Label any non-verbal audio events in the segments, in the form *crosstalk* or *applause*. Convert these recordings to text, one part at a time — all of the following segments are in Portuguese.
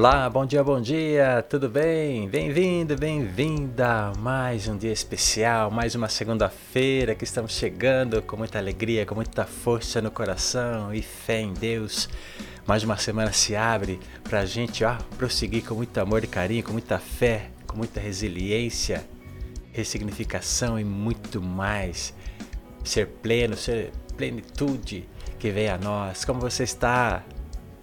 Olá, bom dia, bom dia, tudo bem? Bem-vindo, bem-vinda! Mais um dia especial, mais uma segunda-feira que estamos chegando com muita alegria, com muita força no coração e fé em Deus. Mais uma semana se abre para a gente ó, prosseguir com muito amor e carinho, com muita fé, com muita resiliência, ressignificação e muito mais. Ser pleno, ser plenitude que vem a nós. Como você está?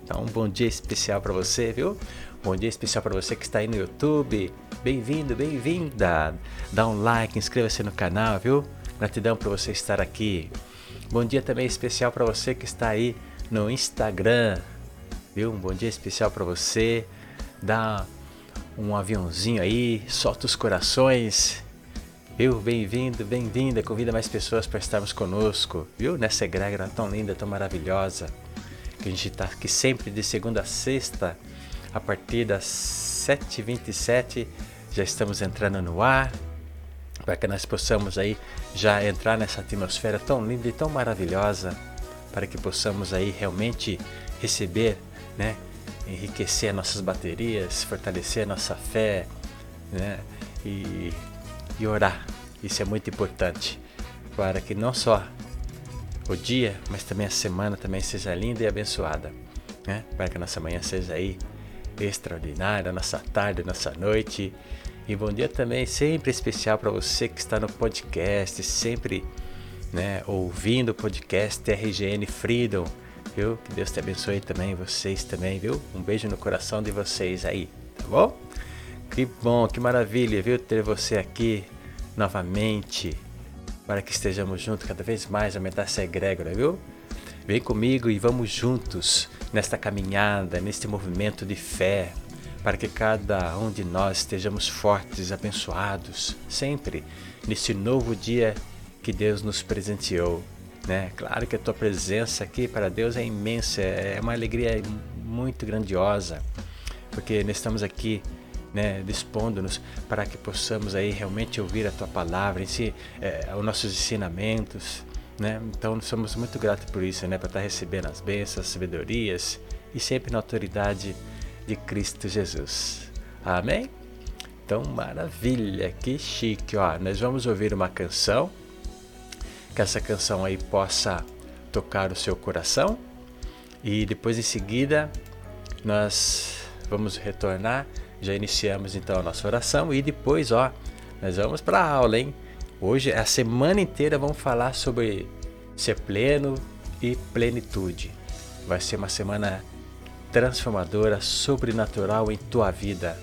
Então, um bom dia especial para você, viu? Bom dia especial para você que está aí no YouTube. Bem-vindo, bem-vinda. Dá um like, inscreva-se no canal, viu? Gratidão por você estar aqui. Bom dia também especial para você que está aí no Instagram, viu? Um bom dia especial para você. Dá um aviãozinho aí, solta os corações. Viu? Bem-vindo, bem-vinda. Convida mais pessoas para estarmos conosco, viu? Nessa egrégora tão linda, tão maravilhosa que a gente está aqui sempre de segunda a sexta, a partir das 7h27, já estamos entrando no ar, para que nós possamos aí já entrar nessa atmosfera tão linda e tão maravilhosa, para que possamos aí realmente receber, né, enriquecer nossas baterias, fortalecer nossa fé, né, e, e orar. Isso é muito importante para que não só o dia, mas também a semana também seja linda e abençoada. Né? Para que a nossa manhã seja aí extraordinária, nossa tarde, nossa noite. E bom dia também, sempre especial para você que está no podcast, sempre né, ouvindo o podcast RGN Freedom, viu? Que Deus te abençoe também, vocês também, viu? Um beijo no coração de vocês aí, tá bom? Que bom, que maravilha, viu? Ter você aqui novamente para que estejamos juntos cada vez mais, aumentar essa egrégora, viu? Vem comigo e vamos juntos nesta caminhada, neste movimento de fé, para que cada um de nós estejamos fortes, abençoados, sempre nesse novo dia que Deus nos presenteou. Né? Claro que a tua presença aqui para Deus é imensa, é uma alegria muito grandiosa, porque nós estamos aqui né, dispondo-nos para que possamos aí realmente ouvir a tua palavra, em si, é, os nossos ensinamentos, né? Então somos muito gratos por isso, né, para estar recebendo as bênçãos, as sabedorias e sempre na autoridade de Cristo Jesus. Amém? Então, maravilha, que chique, ó. Nós vamos ouvir uma canção, que essa canção aí possa tocar o seu coração e depois em seguida nós vamos retornar já iniciamos então a nossa oração e depois, ó, nós vamos para a aula, hein? Hoje, a semana inteira, vamos falar sobre ser pleno e plenitude. Vai ser uma semana transformadora, sobrenatural em tua vida.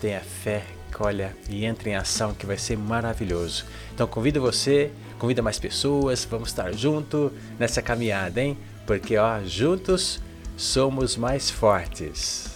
Tenha fé, olha, e entre em ação que vai ser maravilhoso. Então convido você, convida mais pessoas, vamos estar junto nessa caminhada, hein? Porque ó, juntos somos mais fortes.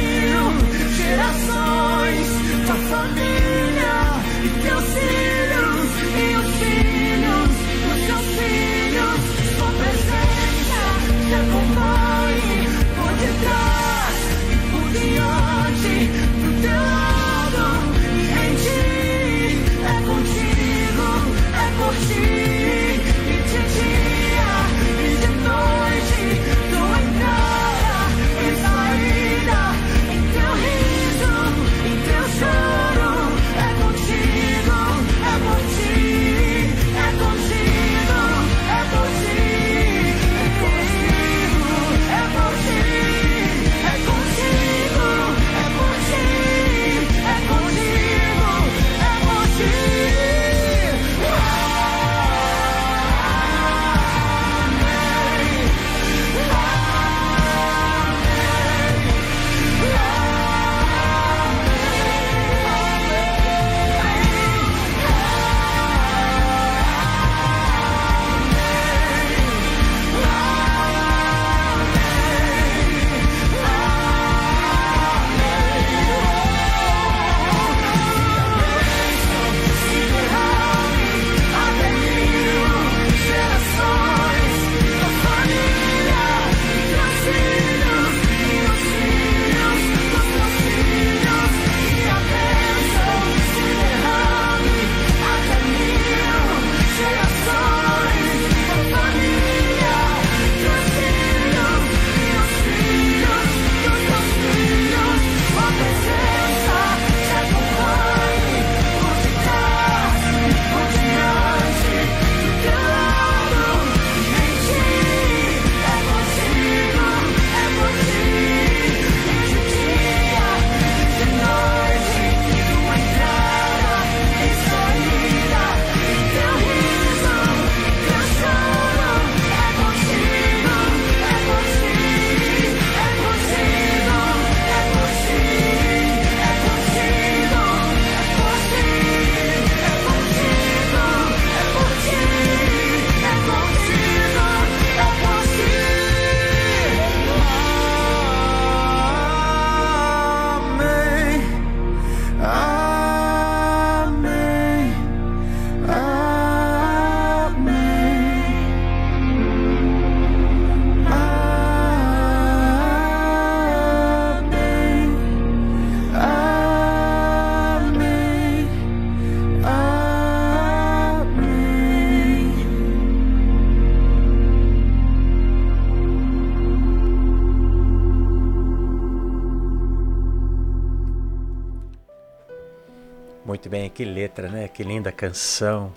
Muito bem, que letra, né? Que linda canção.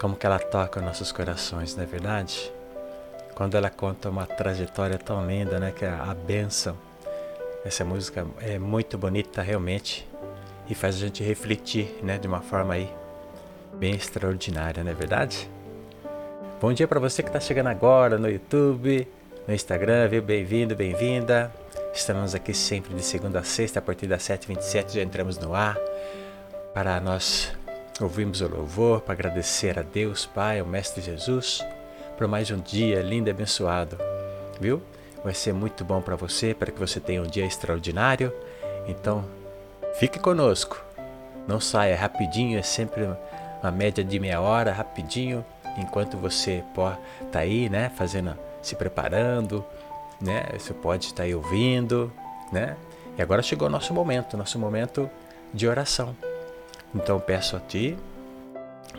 Como que ela toca os nossos corações, não é verdade? Quando ela conta uma trajetória tão linda, né? Que é a bênção. Essa música é muito bonita, realmente. E faz a gente refletir, né? De uma forma aí bem extraordinária, não é verdade? Bom dia para você que está chegando agora no YouTube, no Instagram, viu? Bem-vindo, bem-vinda. Estamos aqui sempre de segunda a sexta, a partir das 7h27 já entramos no ar para nós ouvirmos o louvor, para agradecer a Deus, Pai, ao Mestre Jesus, por mais um dia lindo e abençoado, viu? Vai ser muito bom para você, para que você tenha um dia extraordinário. Então, fique conosco. Não saia rapidinho, é sempre uma média de meia hora, rapidinho, enquanto você está aí, né, fazendo, se preparando, né? Você pode estar aí ouvindo, né? E agora chegou o nosso momento, nosso momento de oração. Então peço a ti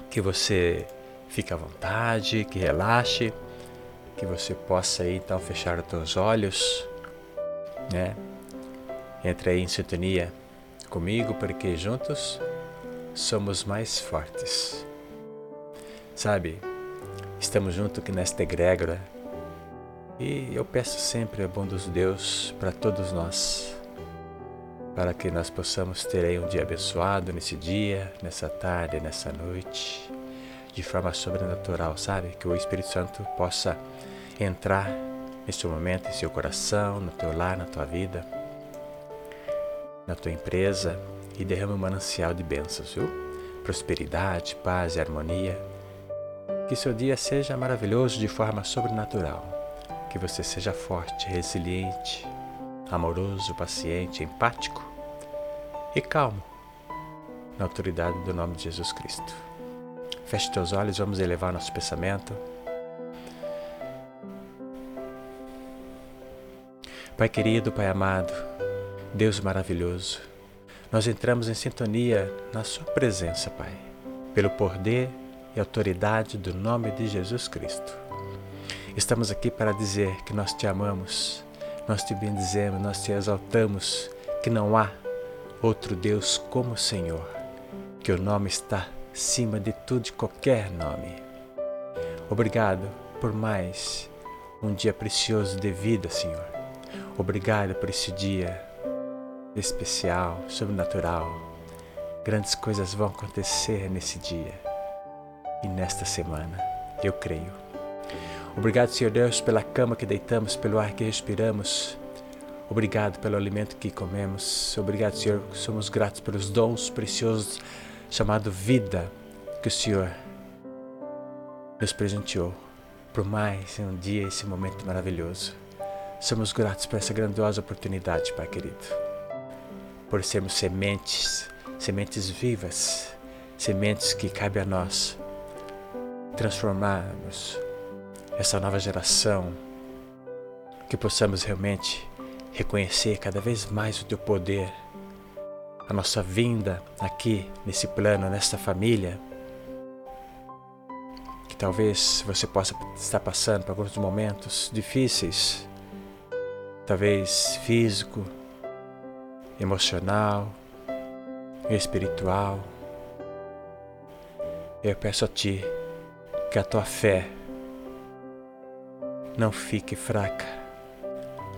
que você fique à vontade, que relaxe, que você possa aí então fechar os teus olhos, né? Entre aí em sintonia comigo, porque juntos somos mais fortes. Sabe, estamos juntos aqui nesta egrégora e eu peço sempre a bom dos Deus para todos nós, para que nós possamos ter aí um dia abençoado nesse dia, nessa tarde, nessa noite, de forma sobrenatural, sabe? Que o Espírito Santo possa entrar neste momento em seu coração, no teu lar, na tua vida, na tua empresa e derrame um manancial de bênçãos, viu? Prosperidade, paz e harmonia. Que seu dia seja maravilhoso de forma sobrenatural que você seja forte, resiliente, amoroso, paciente, empático e calmo na autoridade do nome de Jesus Cristo. Feche teus olhos, vamos elevar nosso pensamento. Pai querido, Pai amado, Deus maravilhoso, nós entramos em sintonia na Sua presença, Pai, pelo poder e autoridade do nome de Jesus Cristo. Estamos aqui para dizer que nós te amamos, nós te bendizemos, nós te exaltamos, que não há outro Deus como o Senhor, que o nome está acima de tudo e qualquer nome. Obrigado por mais um dia precioso de vida, Senhor. Obrigado por esse dia especial, sobrenatural. Grandes coisas vão acontecer nesse dia e nesta semana, eu creio. Obrigado, Senhor Deus, pela cama que deitamos, pelo ar que respiramos. Obrigado pelo alimento que comemos. Obrigado, Senhor, somos gratos pelos dons preciosos chamado vida que o Senhor nos presenteou por mais um dia esse momento maravilhoso. Somos gratos por essa grandiosa oportunidade, Pai querido. Por sermos sementes, sementes vivas, sementes que cabe a nós transformarmos essa nova geração, que possamos realmente reconhecer cada vez mais o teu poder, a nossa vinda aqui nesse plano, nesta família, que talvez você possa estar passando por alguns momentos difíceis, talvez físico, emocional, espiritual. Eu peço a Ti que a tua fé não fique fraca,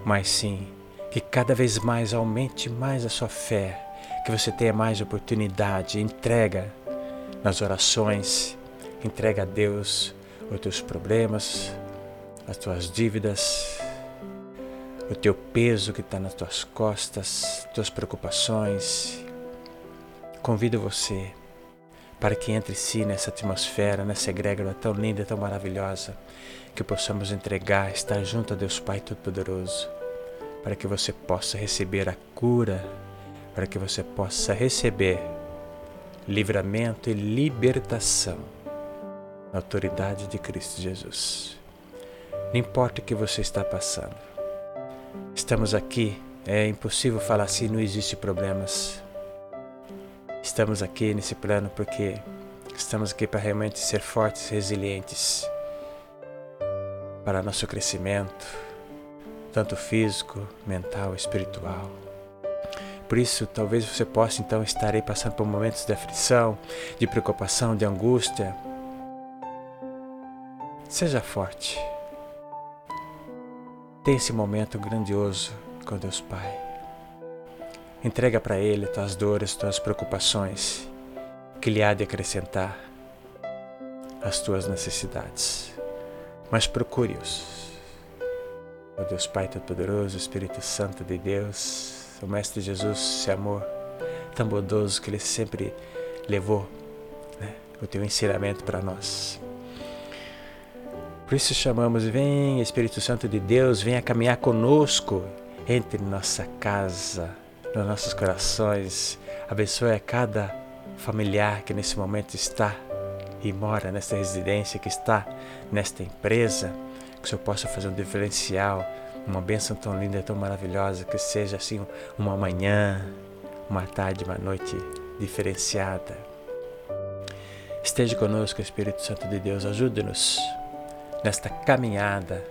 mas sim que cada vez mais aumente mais a sua fé, que você tenha mais oportunidade, entrega nas orações, entrega a Deus os teus problemas, as tuas dívidas, o teu peso que está nas tuas costas, tuas preocupações. Convido você para que entre si nessa atmosfera, nessa egrégora tão linda, tão maravilhosa, que possamos entregar, estar junto a Deus Pai Todo-Poderoso, para que você possa receber a cura, para que você possa receber livramento e libertação na autoridade de Cristo Jesus. Não importa o que você está passando, estamos aqui, é impossível falar assim, não existe problemas. Estamos aqui nesse plano porque estamos aqui para realmente ser fortes, resilientes para nosso crescimento, tanto físico, mental, espiritual. Por isso, talvez você possa então estar aí passando por momentos de aflição, de preocupação, de angústia. Seja forte. Tenha esse momento grandioso com Deus Pai. Entrega para Ele tuas dores, tuas preocupações, que Ele há de acrescentar as tuas necessidades mas procure-os. O Deus Pai Todo-Poderoso, Espírito Santo de Deus, o Mestre Jesus, esse amor tão bondoso que Ele sempre levou, né, o teu ensinamento para nós. Por isso chamamos, vem Espírito Santo de Deus, venha caminhar conosco, entre nossa casa, nos nossos corações, abençoe a cada familiar que nesse momento está e mora nesta residência, que está nesta empresa, que o Senhor possa fazer um diferencial, uma bênção tão linda, tão maravilhosa, que seja assim uma manhã, uma tarde, uma noite diferenciada. Esteja conosco, Espírito Santo de Deus, ajude-nos nesta caminhada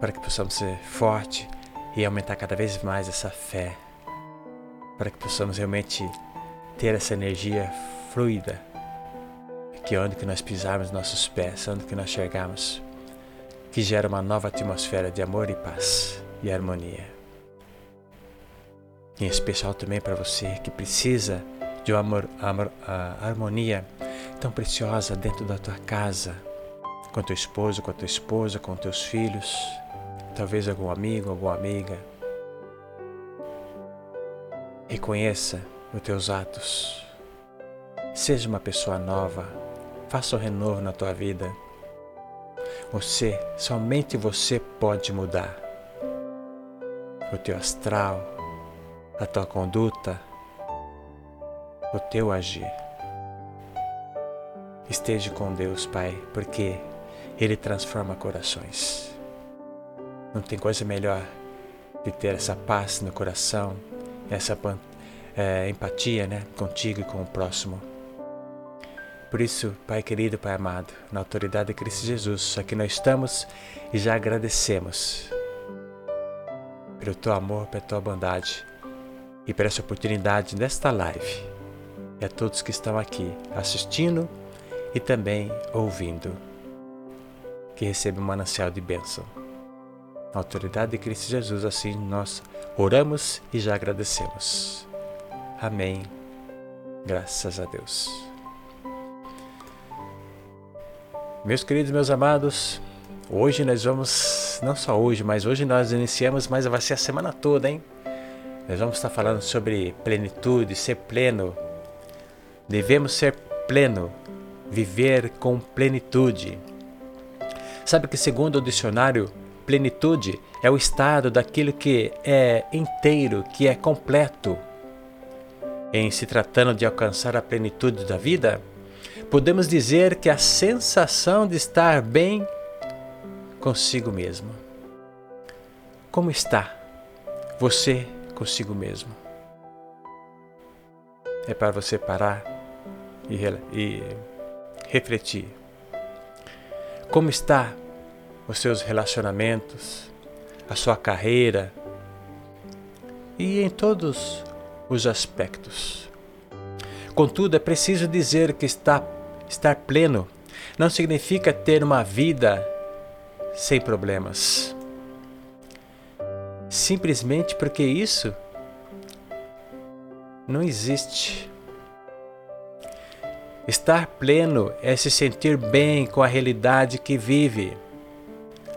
para que possamos ser forte e aumentar cada vez mais essa fé, para que possamos realmente ter essa energia fluida que onde que nós pisarmos nossos pés, onde que nós chegarmos, que gera uma nova atmosfera de amor e paz e harmonia. Em especial também para você que precisa de uma amor, amor, harmonia tão preciosa dentro da tua casa, com teu esposo, com a tua esposa, com teus filhos, talvez algum amigo, alguma amiga. Reconheça os teus atos. Seja uma pessoa nova. Faça um renovo na tua vida. Você, somente você pode mudar o teu astral, a tua conduta, o teu agir. Esteja com Deus, Pai, porque Ele transforma corações. Não tem coisa melhor de ter essa paz no coração, essa é, empatia né, contigo e com o próximo. Por isso, Pai querido, Pai amado, na autoridade de Cristo Jesus, aqui nós estamos e já agradecemos pelo teu amor, pela tua bondade e por essa oportunidade nesta live. E a todos que estão aqui assistindo e também ouvindo, que recebam um manancial de bênção. Na autoridade de Cristo Jesus, assim nós oramos e já agradecemos. Amém. Graças a Deus. Meus queridos, meus amados, hoje nós vamos, não só hoje, mas hoje nós iniciamos, mas vai ser a semana toda, hein? Nós vamos estar falando sobre plenitude, ser pleno. Devemos ser pleno, viver com plenitude. Sabe que, segundo o dicionário, plenitude é o estado daquilo que é inteiro, que é completo. Em se tratando de alcançar a plenitude da vida, podemos dizer que a sensação de estar bem consigo mesmo. Como está você consigo mesmo? É para você parar e, e refletir. Como está os seus relacionamentos, a sua carreira e em todos os aspectos. Contudo, é preciso dizer que está, estar pleno não significa ter uma vida sem problemas. Simplesmente porque isso não existe. Estar pleno é se sentir bem com a realidade que vive.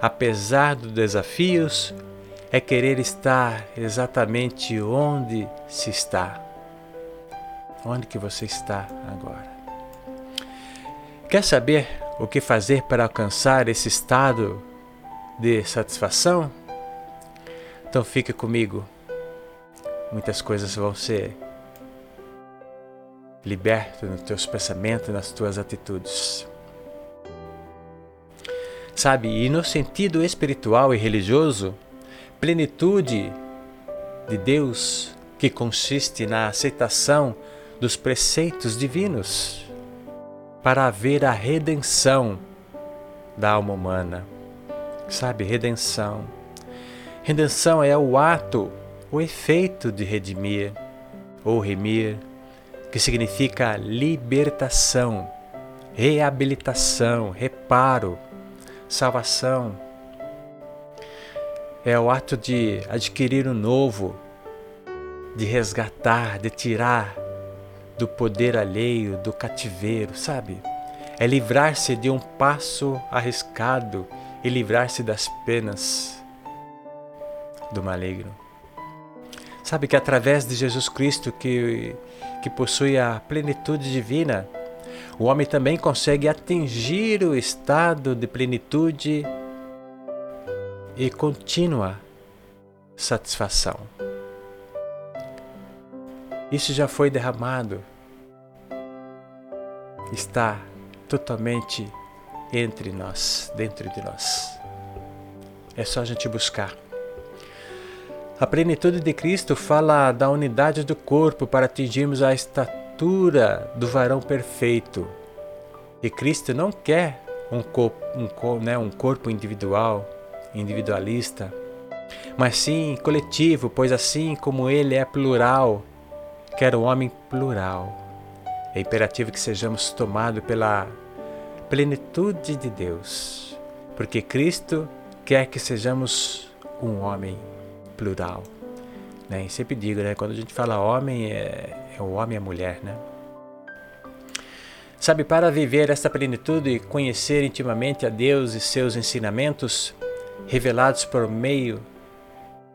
Apesar dos desafios, é querer estar exatamente onde se está. Onde que você está agora? Quer saber o que fazer para alcançar esse estado de satisfação? Então fique comigo. Muitas coisas vão ser libertas nos teus pensamentos, nas tuas atitudes. Sabe, e no sentido espiritual e religioso, plenitude de Deus que consiste na aceitação dos preceitos divinos para haver a redenção da alma humana. Sabe, redenção. Redenção é o ato, o efeito de redimir ou remir, que significa libertação, reabilitação, reparo, salvação é o ato de adquirir o novo, de resgatar, de tirar do poder alheio, do cativeiro, sabe? É livrar-se de um passo arriscado e livrar-se das penas do maligno. Sabe que através de Jesus Cristo, que, que possui a plenitude divina, o homem também consegue atingir o estado de plenitude e contínua satisfação. Isso já foi derramado, está totalmente entre nós, dentro de nós. É só a gente buscar. A plenitude de Cristo fala da unidade do corpo para atingirmos a estatura do varão perfeito. E Cristo não quer um corpo, um, né, um corpo individual, individualista, mas sim coletivo, pois assim como ele é plural, quer o homem plural. É imperativo que sejamos tomados pela plenitude de Deus, porque Cristo quer que sejamos um homem plural. Né? E sempre digo, né? quando a gente fala homem, é, é o homem e a mulher, né? Sabe, para viver esta plenitude e conhecer intimamente a Deus e seus ensinamentos, revelados por meio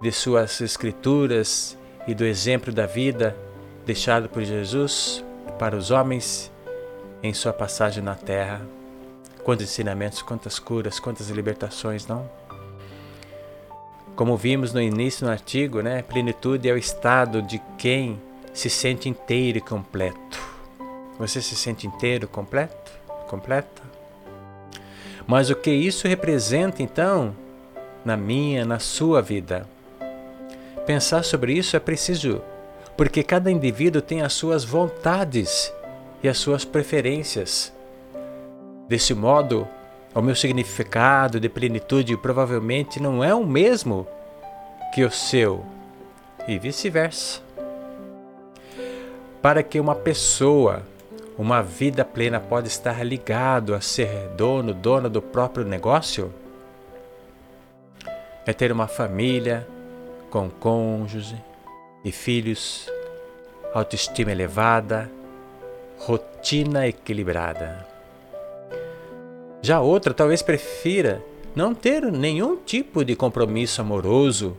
de suas escrituras e do exemplo da vida deixado por Jesus para os homens em sua passagem na terra. Quantos ensinamentos, quantas curas, quantas libertações, não? Como vimos no início do artigo, né, plenitude é o estado de quem se sente inteiro e completo. Você se sente inteiro, completo, completa? Mas o que isso representa então na minha, na sua vida? Pensar sobre isso é preciso, porque cada indivíduo tem as suas vontades e as suas preferências. Desse modo, o meu significado de plenitude provavelmente não é o mesmo que o seu, e vice-versa. Para que uma pessoa, uma vida plena pode estar ligado a ser dono, dona do próprio negócio, é ter uma família com cônjuge e filhos, autoestima elevada, rotina equilibrada. Já outra talvez prefira não ter nenhum tipo de compromisso amoroso,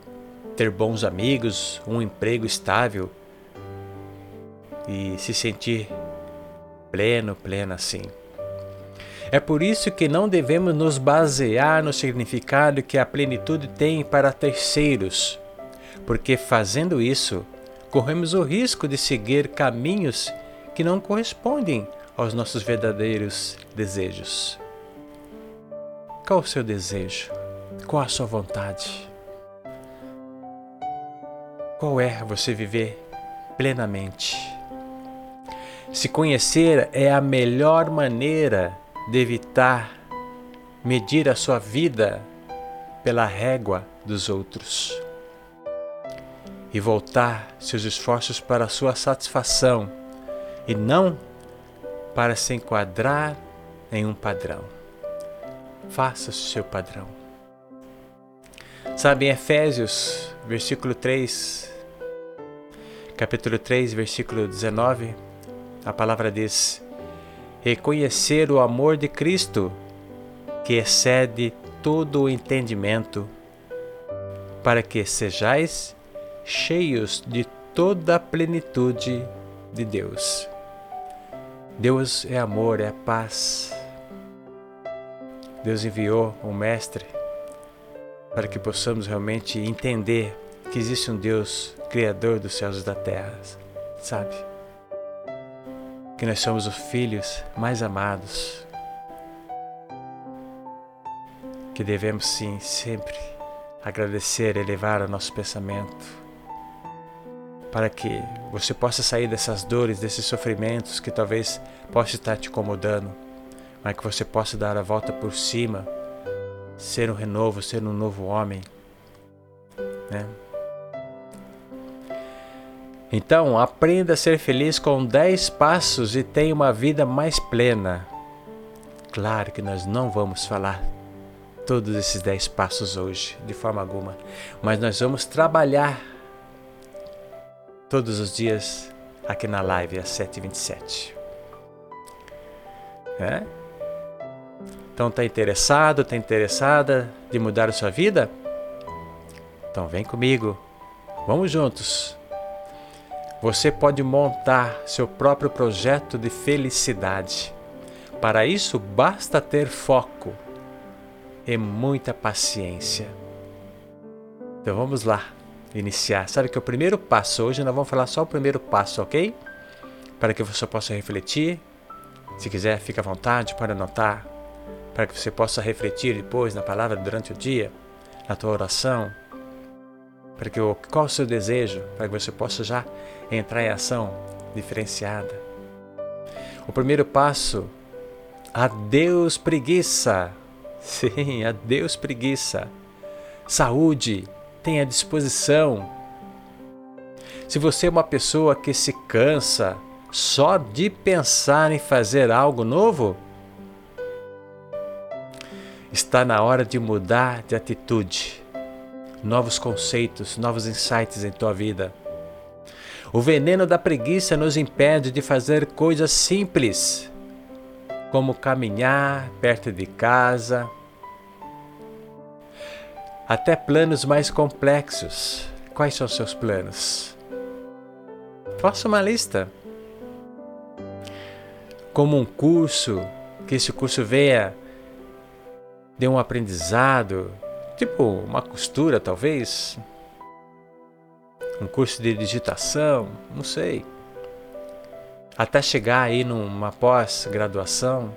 ter bons amigos, um emprego estável e se sentir pleno, plena assim. É por isso que não devemos nos basear no significado que a plenitude tem para terceiros porque fazendo isso, corremos o risco de seguir caminhos que não correspondem aos nossos verdadeiros desejos. Qual o seu desejo? Qual a sua vontade? Qual é você viver plenamente? Se conhecer é a melhor maneira de evitar medir a sua vida pela régua dos outros e voltar seus esforços para a sua satisfação e não para se enquadrar em um padrão. Faça o seu padrão. Sabe, em Efésios, versículo 3, capítulo 3, versículo 19, a palavra diz: Reconhecer o amor de Cristo, que excede todo o entendimento, para que sejais cheios de toda a plenitude de Deus. Deus é amor, é paz. Deus enviou um Mestre para que possamos realmente entender que existe um Deus Criador dos céus e da terra, sabe? Que nós somos os filhos mais amados. Que devemos sim sempre agradecer, elevar o nosso pensamento para que você possa sair dessas dores, desses sofrimentos que talvez possa estar te incomodando, mas que você possa dar a volta por cima, ser um renovo, ser um novo homem, né? Então, aprenda a ser feliz com 10 passos e tenha uma vida mais plena. Claro que nós não vamos falar todos esses 10 passos hoje, de forma alguma, mas nós vamos trabalhar todos os dias aqui na live às 7h27. É? Então tá interessado, tá interessada de mudar a sua vida? Então vem comigo. Vamos juntos. Você pode montar seu próprio projeto de felicidade. Para isso basta ter foco e muita paciência. Então vamos lá iniciar. Sabe que o primeiro passo, hoje nós vamos falar só o primeiro passo, ok? Para que você possa refletir. Se quiser, fique à vontade para anotar. Para que você possa refletir depois na palavra durante o dia, na tua oração. Para que qual é o seu desejo? Para que você possa já entrar em ação diferenciada. O primeiro passo, adeus preguiça. *laughs* Sim, adeus preguiça. Saúde, tenha disposição. Se você é uma pessoa que se cansa só de pensar em fazer algo novo? Está na hora de mudar de atitude, novos conceitos, novos insights em tua vida. O veneno da preguiça nos impede de fazer coisas simples, como caminhar perto de casa, até planos mais complexos. Quais são seus planos? Faça uma lista. Como um curso, que esse curso venha de um aprendizado, tipo uma costura talvez, um curso de digitação, não sei. Até chegar aí numa pós-graduação.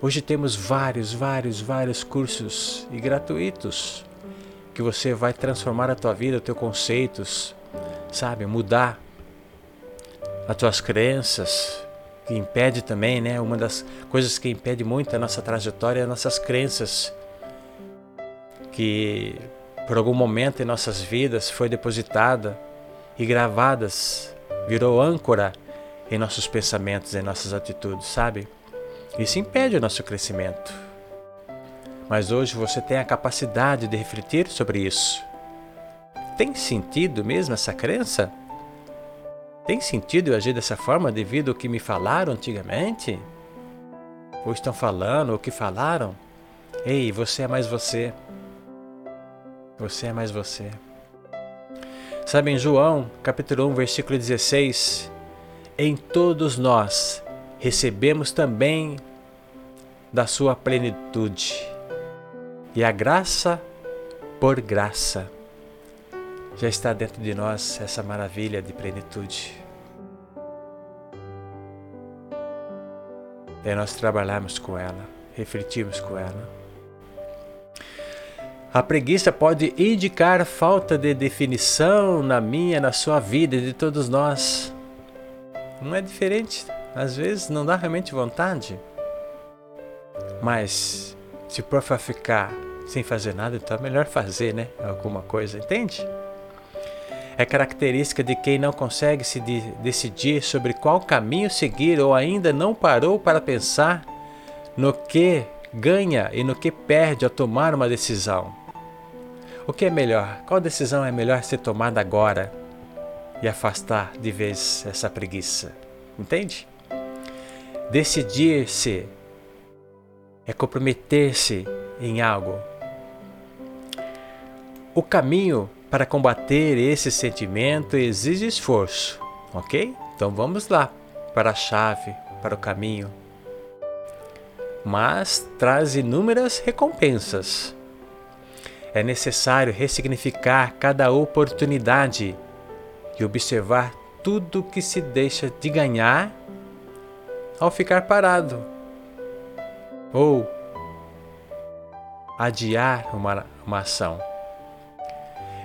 Hoje temos vários, vários, vários cursos e gratuitos que você vai transformar a tua vida, os teus conceitos, sabe, mudar as tuas crenças, que impede também, né? Uma das coisas que impede muito a nossa trajetória é as nossas crenças, que por algum momento em nossas vidas foi depositada e gravadas, virou âncora em nossos pensamentos, em nossas atitudes, sabe? Isso impede o nosso crescimento. Mas hoje você tem a capacidade de refletir sobre isso. Tem sentido mesmo essa crença? Tem sentido eu agir dessa forma devido ao que me falaram antigamente? Ou estão falando, ou que falaram? Ei, você é mais você. Você é mais você. Sabe em João, capítulo 1, versículo 16, em todos nós recebemos também da sua plenitude. E a graça por graça já está dentro de nós essa maravilha de plenitude. É nós trabalharmos com ela, refletirmos com ela. A preguiça pode indicar falta de definição na minha, na sua vida e de todos nós. Não é diferente. Às vezes não dá realmente vontade. Mas se for para ficar sem fazer nada, então é melhor fazer, né? Alguma coisa, entende? é característica de quem não consegue se de decidir sobre qual caminho seguir ou ainda não parou para pensar no que ganha e no que perde ao tomar uma decisão. O que é melhor? Qual decisão é melhor ser tomada agora e afastar de vez essa preguiça? Entende? Decidir-se é comprometer-se em algo. O caminho para combater esse sentimento exige esforço, ok? Então vamos lá para a chave, para o caminho. Mas traz inúmeras recompensas. É necessário ressignificar cada oportunidade e observar tudo que se deixa de ganhar ao ficar parado ou adiar uma, uma ação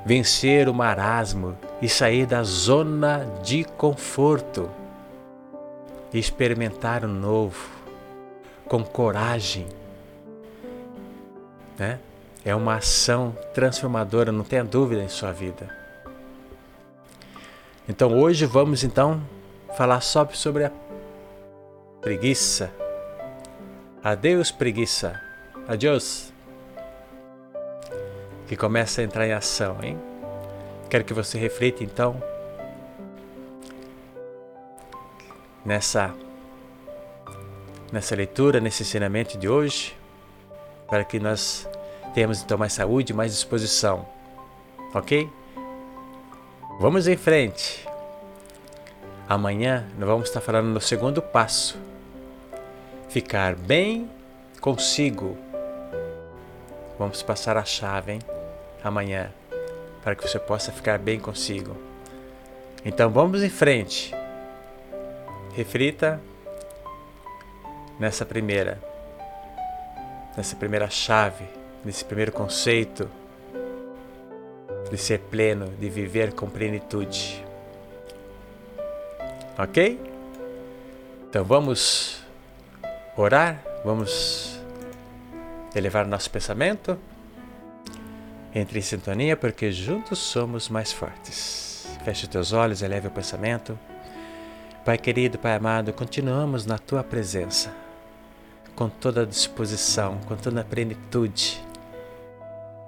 vencer o marasmo e sair da zona de conforto experimentar o novo com coragem. Né? É uma ação transformadora, não tenha dúvida em sua vida. Então hoje vamos então falar só sobre a preguiça. Adeus preguiça. Adiós que começa a entrar em ação, hein? Quero que você reflita então nessa nessa leitura, nesse ensinamento de hoje, para que nós tenhamos então mais saúde, mais disposição. OK? Vamos em frente. Amanhã nós vamos estar falando no segundo passo. Ficar bem consigo. Vamos passar a chave, hein? amanhã, para que você possa ficar bem consigo. Então vamos em frente. Reflita nessa primeira, nessa primeira chave, nesse primeiro conceito de ser pleno, de viver com plenitude. Ok? Então vamos orar, vamos elevar nosso pensamento entre em sintonia porque juntos somos mais fortes. Feche teus olhos, eleve o pensamento. Pai querido, Pai amado, continuamos na tua presença, com toda a disposição, com toda a plenitude.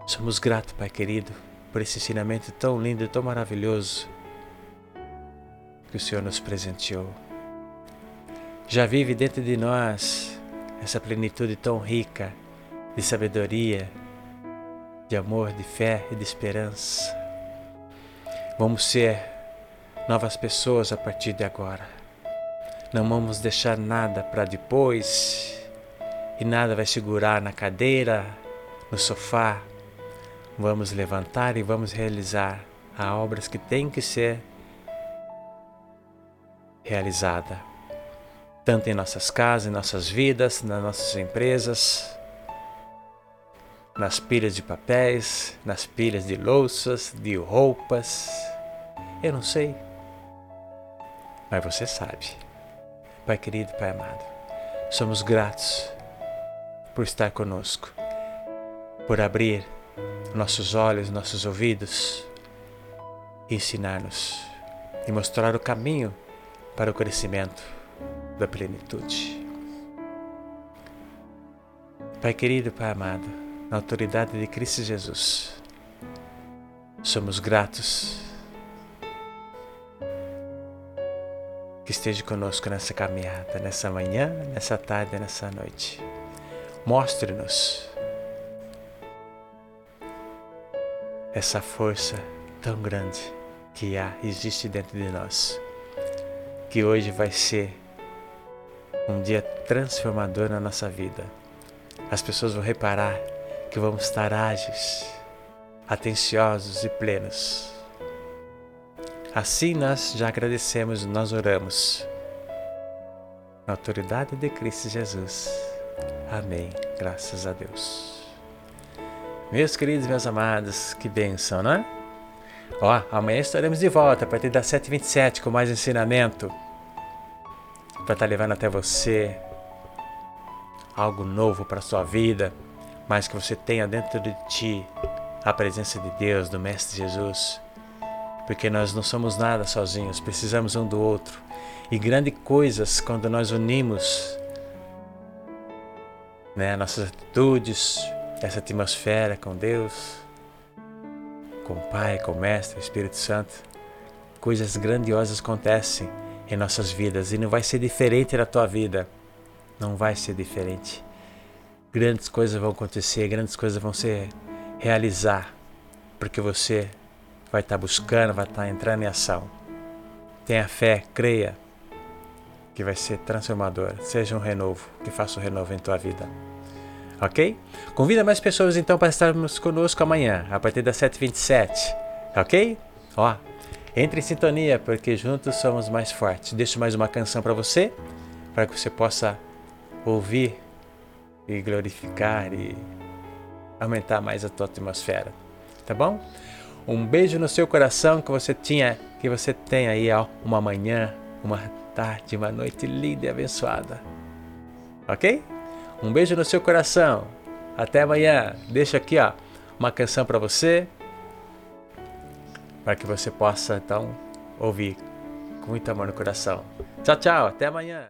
Somos gratos, Pai querido, por esse ensinamento tão lindo e tão maravilhoso que o Senhor nos presenteou. Já vive dentro de nós essa plenitude tão rica de sabedoria, de amor, de fé e de esperança. Vamos ser novas pessoas a partir de agora. Não vamos deixar nada para depois e nada vai segurar na cadeira, no sofá. Vamos levantar e vamos realizar as obras que têm que ser realizada, tanto em nossas casas, em nossas vidas, nas nossas empresas, nas pilhas de papéis, nas pilhas de louças, de roupas. Eu não sei, mas você sabe. Pai querido, Pai amado, somos gratos por estar conosco, por abrir nossos olhos, nossos ouvidos, ensinar-nos e mostrar o caminho para o crescimento da plenitude. Pai querido, Pai amado, na autoridade de Cristo Jesus, somos gratos que esteja conosco nessa caminhada, nessa manhã, nessa tarde, nessa noite. Mostre-nos essa força tão grande que há, existe dentro de nós que hoje vai ser um dia transformador na nossa vida. As pessoas vão reparar que vamos estar ágeis, atenciosos e plenos. Assim nós já agradecemos, nós oramos. Na autoridade de Cristo Jesus. Amém. Graças a Deus. Meus queridos, meus amados, que bênção, não é? Ó, amanhã estaremos de volta a partir das 7h27 com mais ensinamento para estar tá levando até você algo novo para sua vida, mas que você tenha dentro de ti a presença de Deus, do Mestre Jesus. Porque nós não somos nada sozinhos, precisamos um do outro. E grandes coisas quando nós unimos né, nossas atitudes, essa atmosfera com Deus, com o Pai, com o Mestre, Espírito Santo, coisas grandiosas acontecem em nossas vidas e não vai ser diferente na tua vida. Não vai ser diferente. Grandes coisas vão acontecer, grandes coisas vão se realizar, porque você vai estar buscando, vai estar entrando em ação. Tenha fé, creia que vai ser transformador. Seja um renovo, que faça um renovo em tua vida. Ok? Convida mais pessoas então para estarmos conosco amanhã, a partir das 7h27. Ok? Ó, entre em sintonia, porque juntos somos mais fortes. Deixo mais uma canção para você, para que você possa ouvir e glorificar e aumentar mais a tua atmosfera. Tá bom? Um beijo no seu coração que você tinha, que você tenha aí ó, uma manhã, uma tarde, uma noite linda e abençoada. OK? Um beijo no seu coração. Até amanhã. Deixa aqui, ó, uma canção para você para que você possa então ouvir com muito amor no coração. Tchau, tchau, até amanhã.